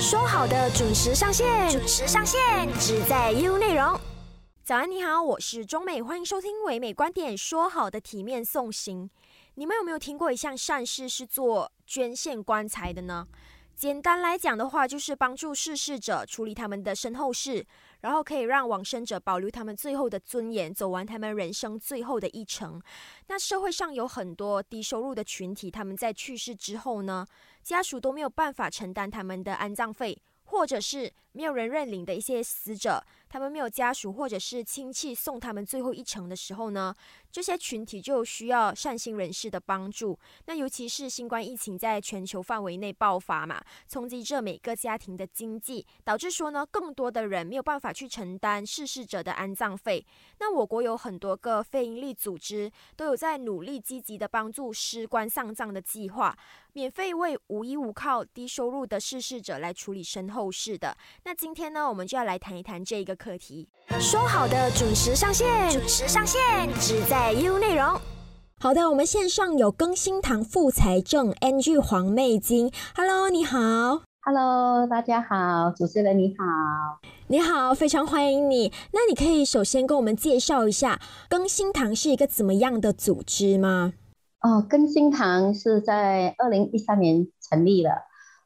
说好的准时上线，准时上线，只在 U 内容。早安，你好，我是中美，欢迎收听唯美观点。说好的体面送行，你们有没有听过一项善事是做捐献棺材的呢？简单来讲的话，就是帮助逝世者处理他们的身后事，然后可以让往生者保留他们最后的尊严，走完他们人生最后的一程。那社会上有很多低收入的群体，他们在去世之后呢，家属都没有办法承担他们的安葬费，或者是没有人认领的一些死者。他们没有家属或者是亲戚送他们最后一程的时候呢，这些群体就需要善心人士的帮助。那尤其是新冠疫情在全球范围内爆发嘛，冲击着每个家庭的经济，导致说呢，更多的人没有办法去承担逝世者的安葬费。那我国有很多个非营利组织都有在努力积极的帮助尸棺丧葬的计划，免费为无依无靠、低收入的逝世者来处理身后事的。那今天呢，我们就要来谈一谈这一个。课题说好的准时上线，准时上线，只在 U 内容。好的，我们线上有更新堂副财政 NG 黄妹金，Hello，你好，Hello，大家好，主持人你好，你好，非常欢迎你。那你可以首先跟我们介绍一下更新堂是一个怎么样的组织吗？哦，更新堂是在二零一三年成立的，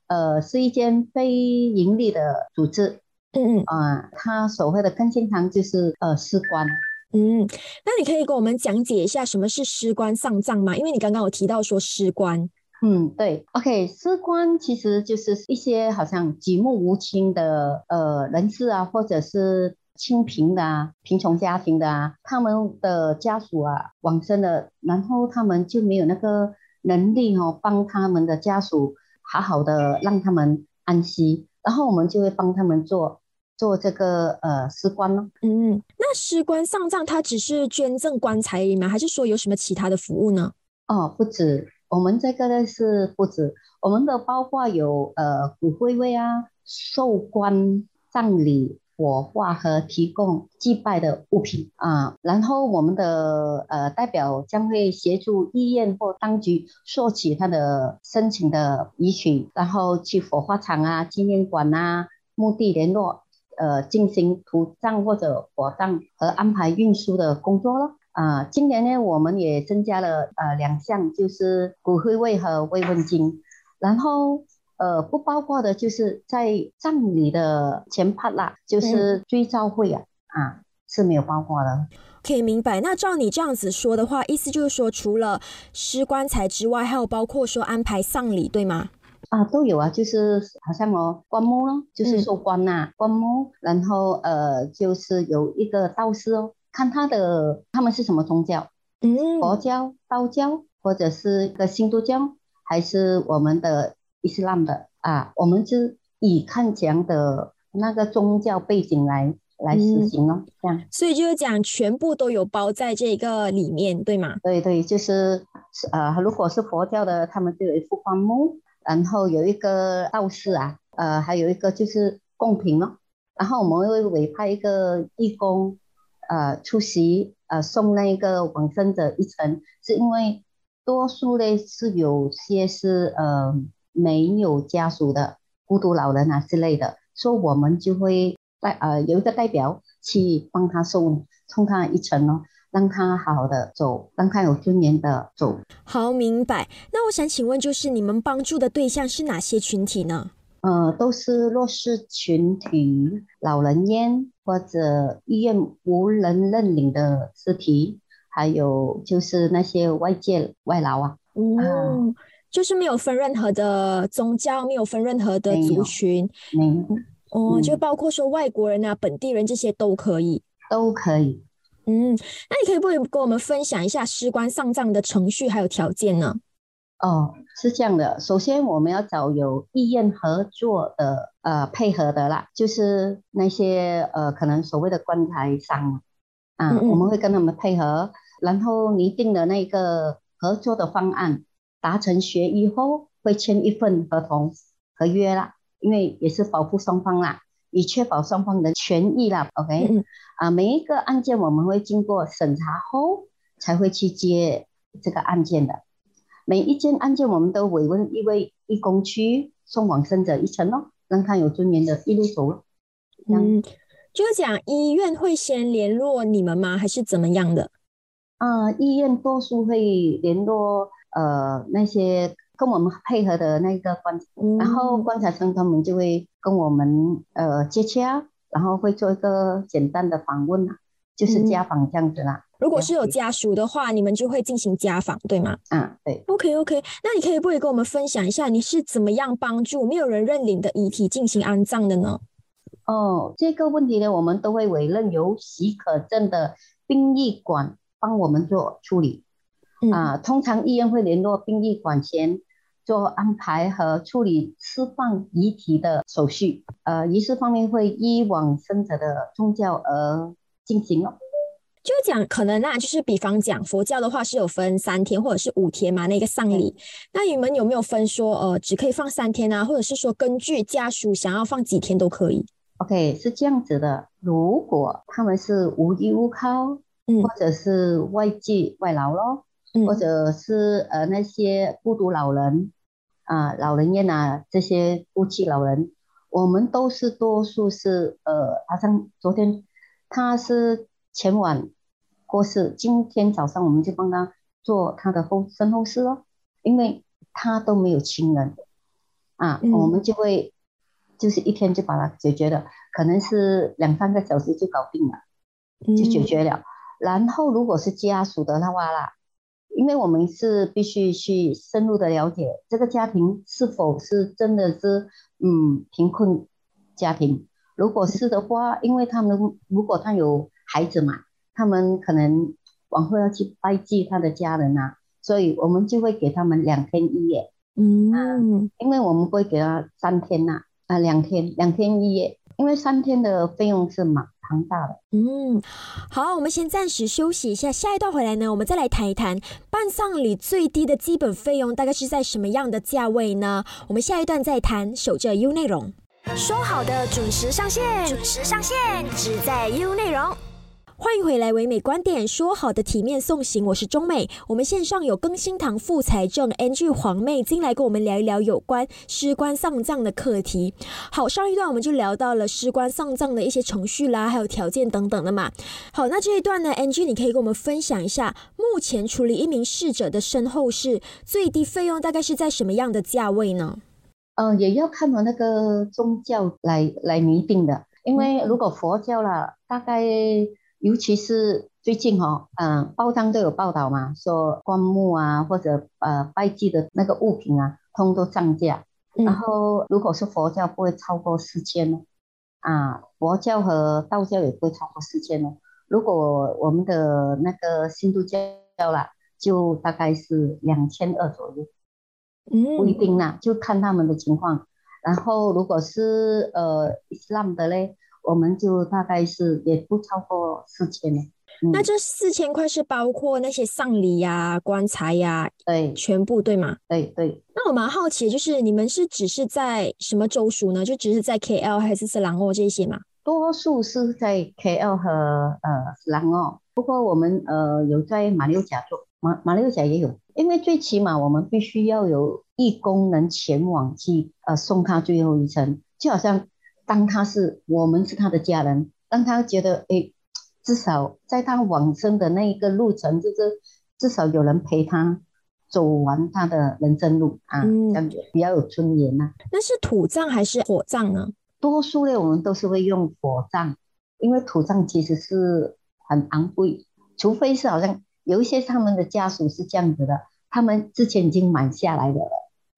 呃，是一间非盈利的组织。嗯嗯啊，它所谓的更新堂就是呃尸官。嗯，那你可以给我们讲解一下什么是尸官丧葬吗？因为你刚刚有提到说尸官。嗯，对，OK，尸官其实就是一些好像举目无亲的呃人士啊，或者是清贫的啊、贫穷家庭的啊，他们的家属啊往生了，然后他们就没有那个能力哦，帮他们的家属好好的让他们安息。然后我们就会帮他们做做这个呃尸棺咯。嗯，那尸棺丧葬它只是捐赠棺材吗？还是说有什么其他的服务呢？哦，不止，我们这个呢是不止，我们的包括有呃骨灰位啊、寿棺、葬礼。火化和提供祭拜的物品啊，然后我们的呃代表将会协助医院或当局索取他的申请的遗体，然后去火化场啊、纪念馆啊、墓地联络，呃进行土葬或者火葬和安排运输的工作了啊。今年呢，我们也增加了呃两项，就是骨灰位和慰问金，然后。呃，不包括的就是在葬礼的前 part 啦，就是追悼会啊，啊是没有包括的。可以明白。那照你这样子说的话，意思就是说，除了尸棺材之外，还有包括说安排丧礼，对吗？啊，都有啊，就是好像哦，棺木咯，就是说棺呐，棺木，然后呃，就是有一个道士哦，看他的他们是什么宗教，嗯，佛教、道教，或者是个新都教，还是我们的。伊斯兰的啊，我们是以看强的那个宗教背景来来实行哦，这样。所以就是讲全部都有包在这个里面，对吗？对对，就是呃，如果是佛教的，他们就有一副棺木，然后有一个道士啊，呃，还有一个就是贡品哦，然后我们会委派一个义工，呃，出席呃送那个往生者一程，是因为多数呢是有些是呃。没有家属的孤独老人啊之类的，所以我们就会代呃有一个代表去帮他送送他一程哦，让他好好的走，让他有尊严的走。好，明白。那我想请问，就是你们帮助的对象是哪些群体呢？呃，都是弱势群体、老人院或者医院无人认领的尸体，还有就是那些外界外劳啊。哦。就是没有分任何的宗教，没有分任何的族群，没有哦，就包括说外国人啊、本地人这些都可以，都可以。嗯，那你可以不可以跟我们分享一下尸棺丧葬的程序还有条件呢？哦，是这样的，首先我们要找有意愿合作的呃配合的啦，就是那些呃可能所谓的棺材商啊，我们会跟他们配合，然后拟定的那个合作的方案。达成协议后会签一份合同合约啦，因为也是保护双方啦，以确保双方的权益啦。OK，啊，每一个案件我们会经过审查后才会去接这个案件的。每一件案件我们都委问一位义工区送往生者一程哦，让他有尊严的一路走了。嗯，就是讲医院会先联络你们吗？还是怎么样的？啊，医院多数会联络呃那些跟我们配合的那个观，然后观察生他们就会跟我们呃接洽，然后会做一个简单的访问啊，就是家访这样子啦。如果是有家属的话，你们就会进行家访，对吗？啊，对。OK OK，那你可以不可以跟我们分享一下，你是怎么样帮助没有人认领的遗体进行安葬的呢？哦，这个问题呢，我们都会委任由许可证的殡仪馆。帮我们做处理啊，通常医院会联络殡仪馆前做安排和处理释放遗体的手续。呃，仪式方面会依往生者的宗教而进行哦。就讲可能啊，就是比方讲佛教的话是有分三天或者是五天嘛，那个丧礼。那你们有没有分说呃，只可以放三天啊，或者是说根据家属想要放几天都可以？OK，是这样子的。如果他们是无依无靠。或者是外籍外劳咯，或者是呃那些孤独老人啊，老人院啊这些孤寂老人，我们都是多数是呃，好像昨天他是前晚过世，今天早上我们就帮他做他的后身后事咯，因为他都没有亲人。啊，我们就会就是一天就把它解决了，可能是两三个小时就搞定了，就解决了。然后，如果是家属的话啦，因为我们是必须去深入的了解这个家庭是否是真的是嗯贫困家庭。如果是的话，因为他们如果他有孩子嘛，他们可能往后要去拜祭他的家人呐，所以我们就会给他们两天一夜。嗯，因为我们不会给他三天呐，啊两天两天一夜，因为三天的费用是嘛。庞大的，嗯，好，我们先暂时休息一下，下一段回来呢，我们再来谈一谈办丧礼最低的基本费用大概是在什么样的价位呢？我们下一段再谈，守着 U 内容，说好的准时上线，准时上线，只在 U 内容。欢迎回来，唯美观点，说好的体面送行，我是中美。我们线上有更新堂副财政 NG 黄妹进来跟我们聊一聊有关尸官丧葬的课题。好，上一段我们就聊到了尸官丧葬的一些程序啦，还有条件等等的嘛。好，那这一段呢，NG 你可以跟我们分享一下，目前处理一名逝者的身后事，最低费用大概是在什么样的价位呢？嗯，也要看我那个宗教来来拟定的，因为如果佛教了，大概。尤其是最近哈，嗯，报章都有报道嘛，说棺木啊或者呃拜祭的那个物品啊，通都涨价。然后如果是佛教不会超过四千哦，啊，佛教和道教也不会超过四千哦。如果我们的那个新都教啦，就大概是两千二左右，嗯，不一定啦，就看他们的情况。然后如果是呃 Islam 的嘞。我们就大概是也不超过四千那这四千块是包括那些丧礼呀、棺材呀，对，全部对吗？对对。那我蛮好奇，就是你们是只是在什么州属呢？就只是在 KL 还是斯兰沃这些吗？多数是在 KL 和呃斯兰沃，不过我们呃有在马六甲做，马马六甲也有，因为最起码我们必须要有义工能前往去呃送他最后一程，就好像。当他是我们是他的家人，让他觉得哎，至少在他往生的那一个路程，就是至少有人陪他走完他的人生路啊，这样子比较有尊严呐。那是土葬还是火葬呢？多数的我们都是会用火葬，因为土葬其实是很昂贵，除非是好像有一些他们的家属是这样子的，他们之前已经买下来的了，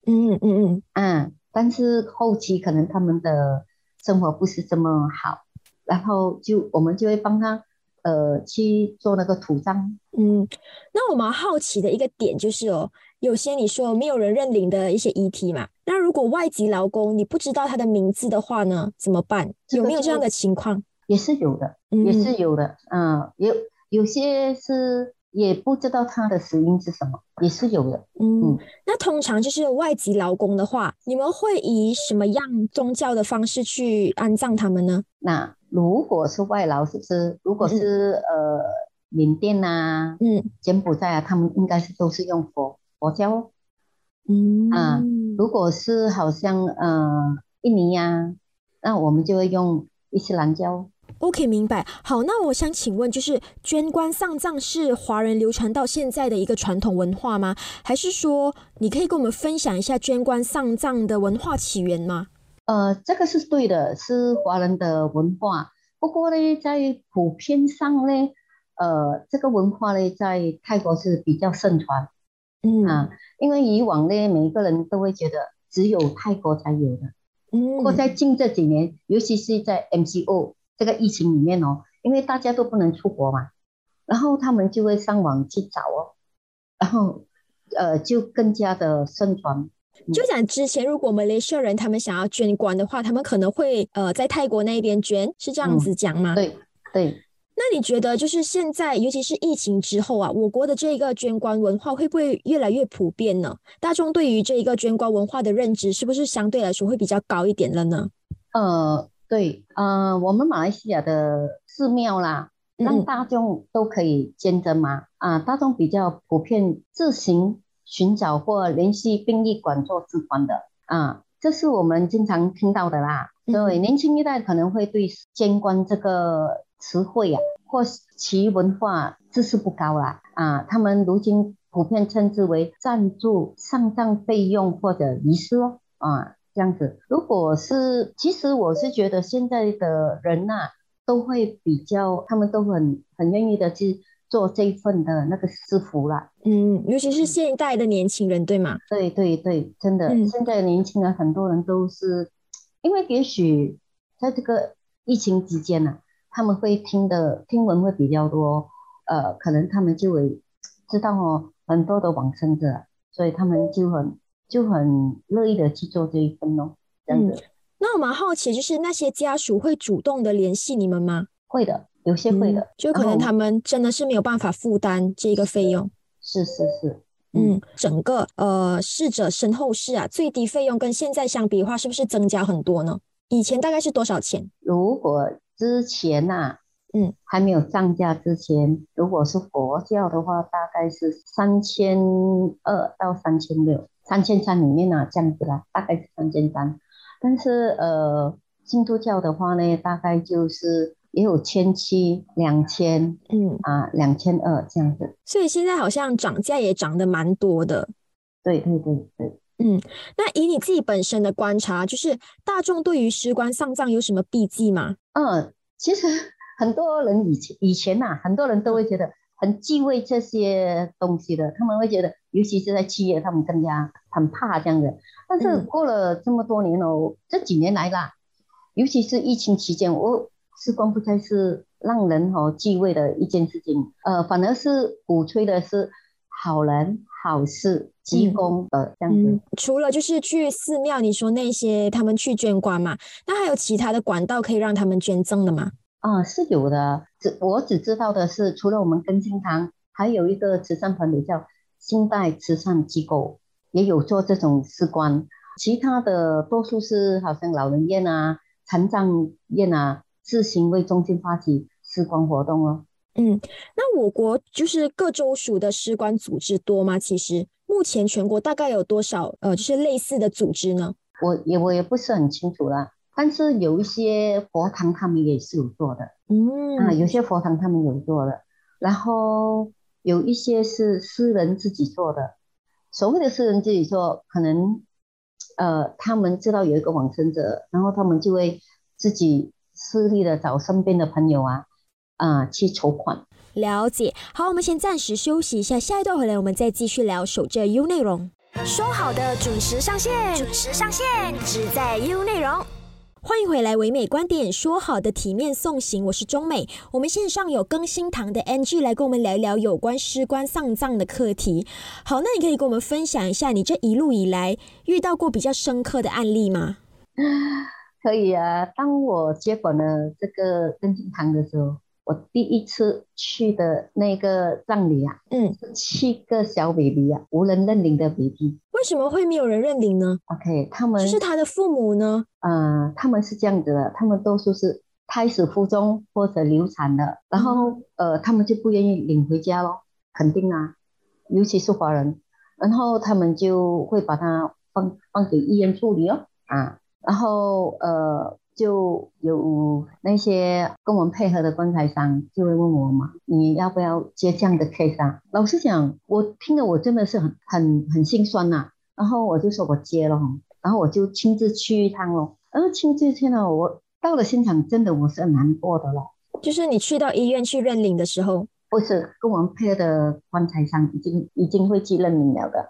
嗯嗯嗯嗯，但是后期可能他们的。生活不是这么好，然后就我们就会帮他呃去做那个土葬。嗯，那我蛮好奇的一个点就是哦，有些你说没有人认领的一些遗体嘛，那如果外籍劳工你不知道他的名字的话呢，怎么办？有没有这样的情况？也是有的，也是有的。嗯，有有些是。也不知道他的死因是什么，也是有的。嗯，那通常就是外籍劳工的话，你们会以什么样宗教的方式去安葬他们呢？那如果是外劳，是不是？如果是呃缅甸呐，嗯，柬埔寨啊，他们应该是都是用佛佛教。嗯啊，如果是好像呃印尼呀，那我们就会用伊斯兰教。OK，明白。好，那我想请问，就是捐棺丧葬是华人流传到现在的一个传统文化吗？还是说你可以跟我们分享一下捐棺丧葬的文化起源吗？呃，这个是对的，是华人的文化。不过呢，在普遍上呢，呃，这个文化呢，在泰国是比较盛传。嗯啊，因为以往呢，每一个人都会觉得只有泰国才有的。嗯。不过在近这几年，尤其是在 MCO。这个疫情里面哦，因为大家都不能出国嘛，然后他们就会上网去找哦，然后呃就更加的盛传。就讲之前，如果马来西亚人他们想要捐棺的话，他们可能会呃在泰国那边捐，是这样子讲吗？对对。那你觉得就是现在，尤其是疫情之后啊，我国的这个捐棺文化会不会越来越普遍呢？大众对于这一个捐棺文化的认知是不是相对来说会比较高一点了呢？呃。对，呃，我们马来西亚的寺庙啦，让大众都可以捐赠嘛。啊，大众比较普遍自行寻找或联系殡仪馆做捐款的啊，这是我们经常听到的啦。对年轻一代可能会对捐棺这个词汇啊，或其文化知识不高啦。啊，他们如今普遍称之为赞助丧葬费用或者仪式哦。啊。这样子，如果是，其实我是觉得现在的人呐，都会比较，他们都很很愿意的去做这一份的那个师傅啦。嗯，尤其是现代的年轻人，对吗？对对对，真的，现在的年轻人很多人都是，因为也许在这个疫情期间呢，他们会听的听闻会比较多，呃，可能他们就会知道哦，很多的往生者，所以他们就很。就很乐意的去做这一份哦，这样子。那我蛮好奇，就是那些家属会主动的联系你们吗？会的，有些会的。就可能他们真的是没有办法负担这个费用。是是是。嗯，整个呃逝者身后事啊，最低费用跟现在相比的话，是不是增加很多呢？以前大概是多少钱？如果之前呐，嗯，还没有涨价之前，如果是佛教的话，大概是三千二到三千六。三千三里面呢，这样子啦，大概是三千三。但是呃，基督教的话呢，大概就是也有千七、两千，嗯啊，两千二这样子。所以现在好像涨价也涨得蛮多的。对对对对，嗯。那以你自己本身的观察，就是大众对于尸棺丧葬有什么避忌吗？嗯，其实很多人以前以前呐，很多人都会觉得。很忌讳这些东西的，他们会觉得，尤其是在七月，他们更加很怕这样子。但是过了这么多年哦，这几年来啦，尤其是疫情期间，我时光不再是让人哦忌讳的一件事情，呃，反而是鼓吹的是好人好事积功的这样子。除了就是去寺庙，你说那些他们去捐棺嘛，那还有其他的管道可以让他们捐赠的吗？啊，是有的。只我只知道的是，除了我们根心堂，还有一个慈善团体叫新代慈善机构，也有做这种施棺。其他的多数是好像老人院啊、残障院啊，自行为中心发起施棺活动哦。嗯，那我国就是各州属的施棺组织多吗？其实目前全国大概有多少呃，就是类似的组织呢？我也我也不是很清楚啦。但是有一些佛堂，他们也是有做的，嗯啊，有些佛堂他们有做的，然后有一些是私人自己做的。所谓的私人自己做，可能呃，他们知道有一个往生者，然后他们就会自己私力的找身边的朋友啊啊去筹款。了解，好，我们先暂时休息一下，下一段回来我们再继续聊守着 U 内容。说好的准时上线，准时上线，只在 U 内容。欢迎回来，唯美观点说好的体面送行，我是中美。我们线上有更新堂的 NG 来跟我们聊一聊有关尸官丧葬的课题。好，那你可以跟我们分享一下你这一路以来遇到过比较深刻的案例吗？可以啊，当我接管了这个更新堂的时候。我第一次去的那个葬礼啊，嗯，七个小 baby 啊，无人认领的 baby，为什么会没有人认领呢？OK，他们是他的父母呢？嗯，他们是这样子的，他们多数是胎死腹中或者流产的，然后呃，他们就不愿意领回家咯，肯定啊，尤其是华人，然后他们就会把它放放给医院处理哦，啊，然后呃。就有那些跟我们配合的棺材商就会问我嘛，你要不要接这样的 case 啊？老实讲，我听了我真的是很很很心酸呐。然后我就说我接了，然后我就亲自去一趟咯。然后亲自去呢，我到了现场，真的我是很难过的了。就是你去到医院去认领的时候，不是跟我们配合的棺材商已经已经会去认领了的。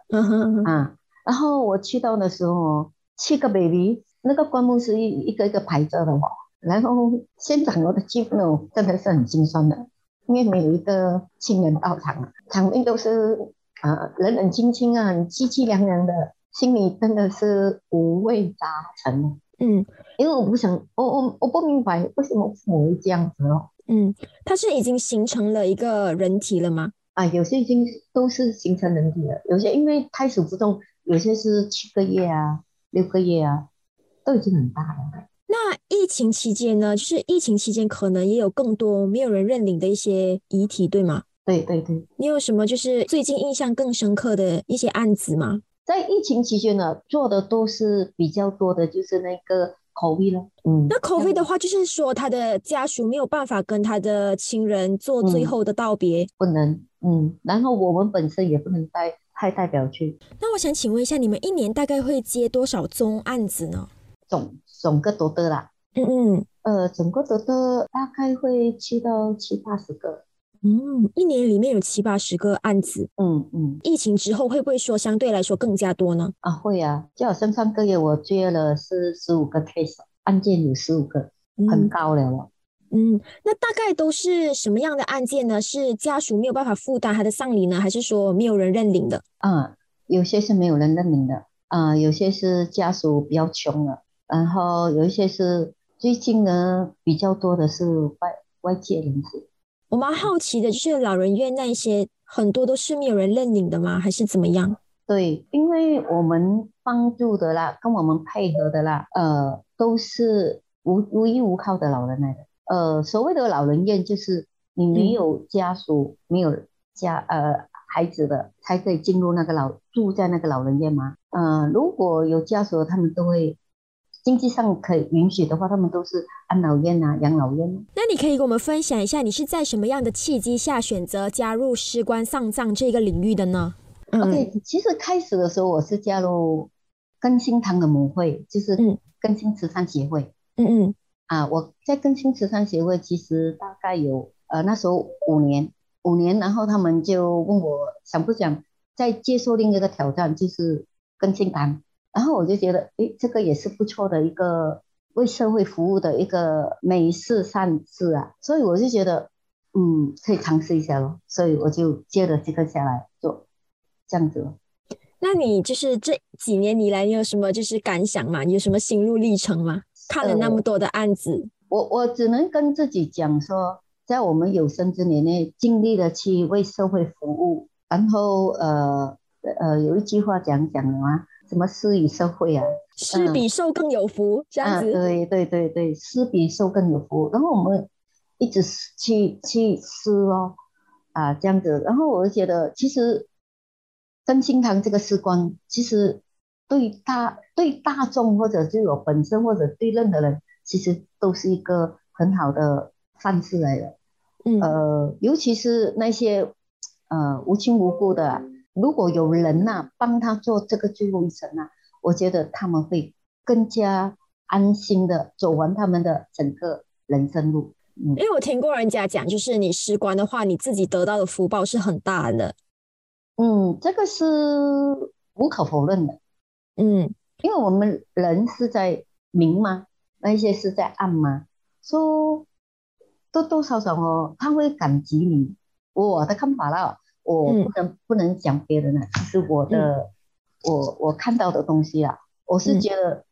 啊，然后我去到的时候，七个 baby。那个棺木是一一个一个排着的哦，然后现场我的气氛真的是很心酸的，因为没有一个亲人到场，场面都是啊冷冷清清啊，凄凄凉凉的，心里真的是五味杂陈。嗯，因为我不想，我我我不明白为什么父母会这样子哦。嗯，他是已经形成了一个人体了吗？啊，有些已经都是形成人体了，有些因为胎死腹中，有些是七个月啊，六个月啊。都已经很大了。那疫情期间呢？就是疫情期间，可能也有更多没有人认领的一些遗体，对吗？对对对。你有什么就是最近印象更深刻的一些案子吗？在疫情期间呢，做的都是比较多的，就是那个 COVID 了。嗯，那 COVID 的话，就是说他的家属没有办法跟他的亲人做最后的道别，不能。嗯，然后我们本身也不能带派代表去。那我想请问一下，你们一年大概会接多少宗案子呢？总总个多的啦，嗯嗯，呃，总个多的大概会去到七八十个，嗯，一年里面有七八十个案子，嗯嗯，疫情之后会不会说相对来说更加多呢？啊，会啊，就好像上个月我接了是十五个 case，案件有十五个，很高了。哦，嗯，那大概都是什么样的案件呢？是家属没有办法负担他的丧礼呢，还是说没有人认领的？啊，有些是没有人认领的，啊，有些是家属比较穷了。然后有一些是最近呢比较多的是外外界人士，我蛮好奇的，就是老人院那些很多都是没有人认领的吗？还是怎么样？对，因为我们帮助的啦，跟我们配合的啦，呃，都是无无依无靠的老人来的。呃，所谓的老人院就是你没有家属、没有家呃孩子的才可以进入那个老住在那个老人院吗？呃，如果有家属，他们都会。经济上可以允许的话，他们都是安老院啊、养老院。那你可以跟我们分享一下，你是在什么样的契机下选择加入尸棺丧葬这个领域的呢？OK，其实开始的时候我是加入更新堂的母会，就是更新慈善协会。嗯嗯。啊，我在更新慈善协会其实大概有呃那时候五年，五年，然后他们就问我想不想再接受另一个挑战，就是更新堂。然后我就觉得，哎，这个也是不错的一个为社会服务的一个美事善事啊，所以我就觉得，嗯，可以尝试一下咯。所以我就接了这个下来做，这样子。那你就是这几年以来，你有什么就是感想吗？有什么心路历程吗？看了那么多的案子，我我只能跟自己讲说，在我们有生之年内，尽力的去为社会服务。然后，呃呃，有一句话讲讲的吗？什么施与受会啊？施比受更有福，这样子。对对对对，施比受更有福。然后我们一直去去施哦，啊，这样子。然后我就觉得，其实真心堂这个施光，其实对大对大众或者对我本身或者对任何人，其实都是一个很好的善事来的。嗯。呃，尤其是那些呃无亲无故的。如果有人呐帮他做这个最后一程呐，我觉得他们会更加安心的走完他们的整个人生路。嗯，因为我听过人家讲，就是你失关的话，你自己得到的福报是很大的。嗯，这个是无可否认的。嗯，因为我们人是在明吗？那些是在暗吗？说多多少少哦，他会感激你。我的看法啦。我不能不能讲别人的，就是我的我我看到的东西啊，我是觉得，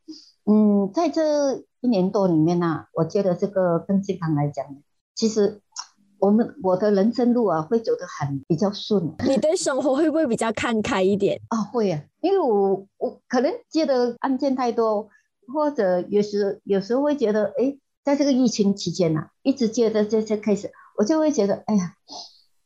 嗯，在这一年多里面呢，我觉得这个跟健康来讲，其实我们我的人生路啊会走得很比较顺。你对生活会不会比较看开一点啊？会啊，因为我我可能接的案件太多，或者有时有时候会觉得，哎，在这个疫情期间呐，一直接着这些 case，我就会觉得，哎呀。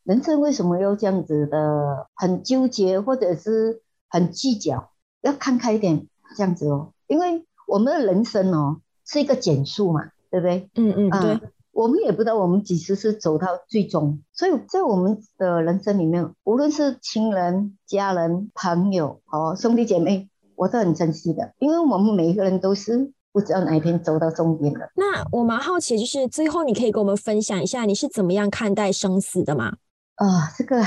人生为什么要这样子的很纠结，或者是很计较？要看开一点，这样子哦。因为我们的人生哦是一个减速嘛，对不对？嗯嗯，对。我们也不知道我们几时是走到最终，所以在我们的人生里面，无论是亲人、家人、朋友哦，兄弟姐妹，我都很珍惜的，因为我们每一个人都是不知道哪一天走到终点的。那我蛮好奇，就是最后你可以跟我们分享一下，你是怎么样看待生死的吗？啊，这个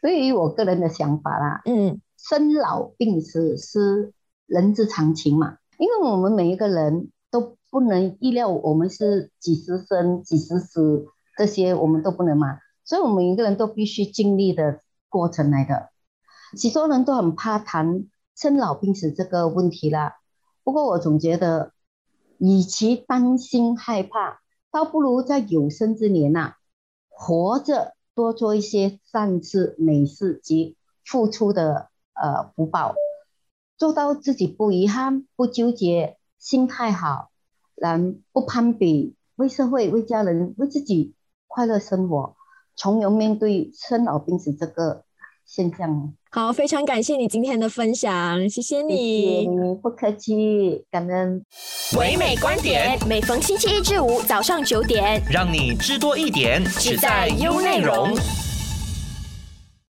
对于我个人的想法啦，嗯，生老病死是人之常情嘛，因为我们每一个人都。不能预料我们是几时生几时死，这些我们都不能嘛，所以我们每一个人都必须经历的过程来的。许多人都很怕谈生老病死这个问题啦，不过我总觉得，与其担心害怕，倒不如在有生之年呐，活着多做一些善事美事及付出的呃福报，做到自己不遗憾不纠结，心态好。人不攀比，为社会、为家人、为自己快乐生活，从容面对生老病死这个现象。好，非常感谢你今天的分享，谢谢你，不客气，感恩。唯美观点，每逢星期一至五早上九点，让你知多一点，只在优内容。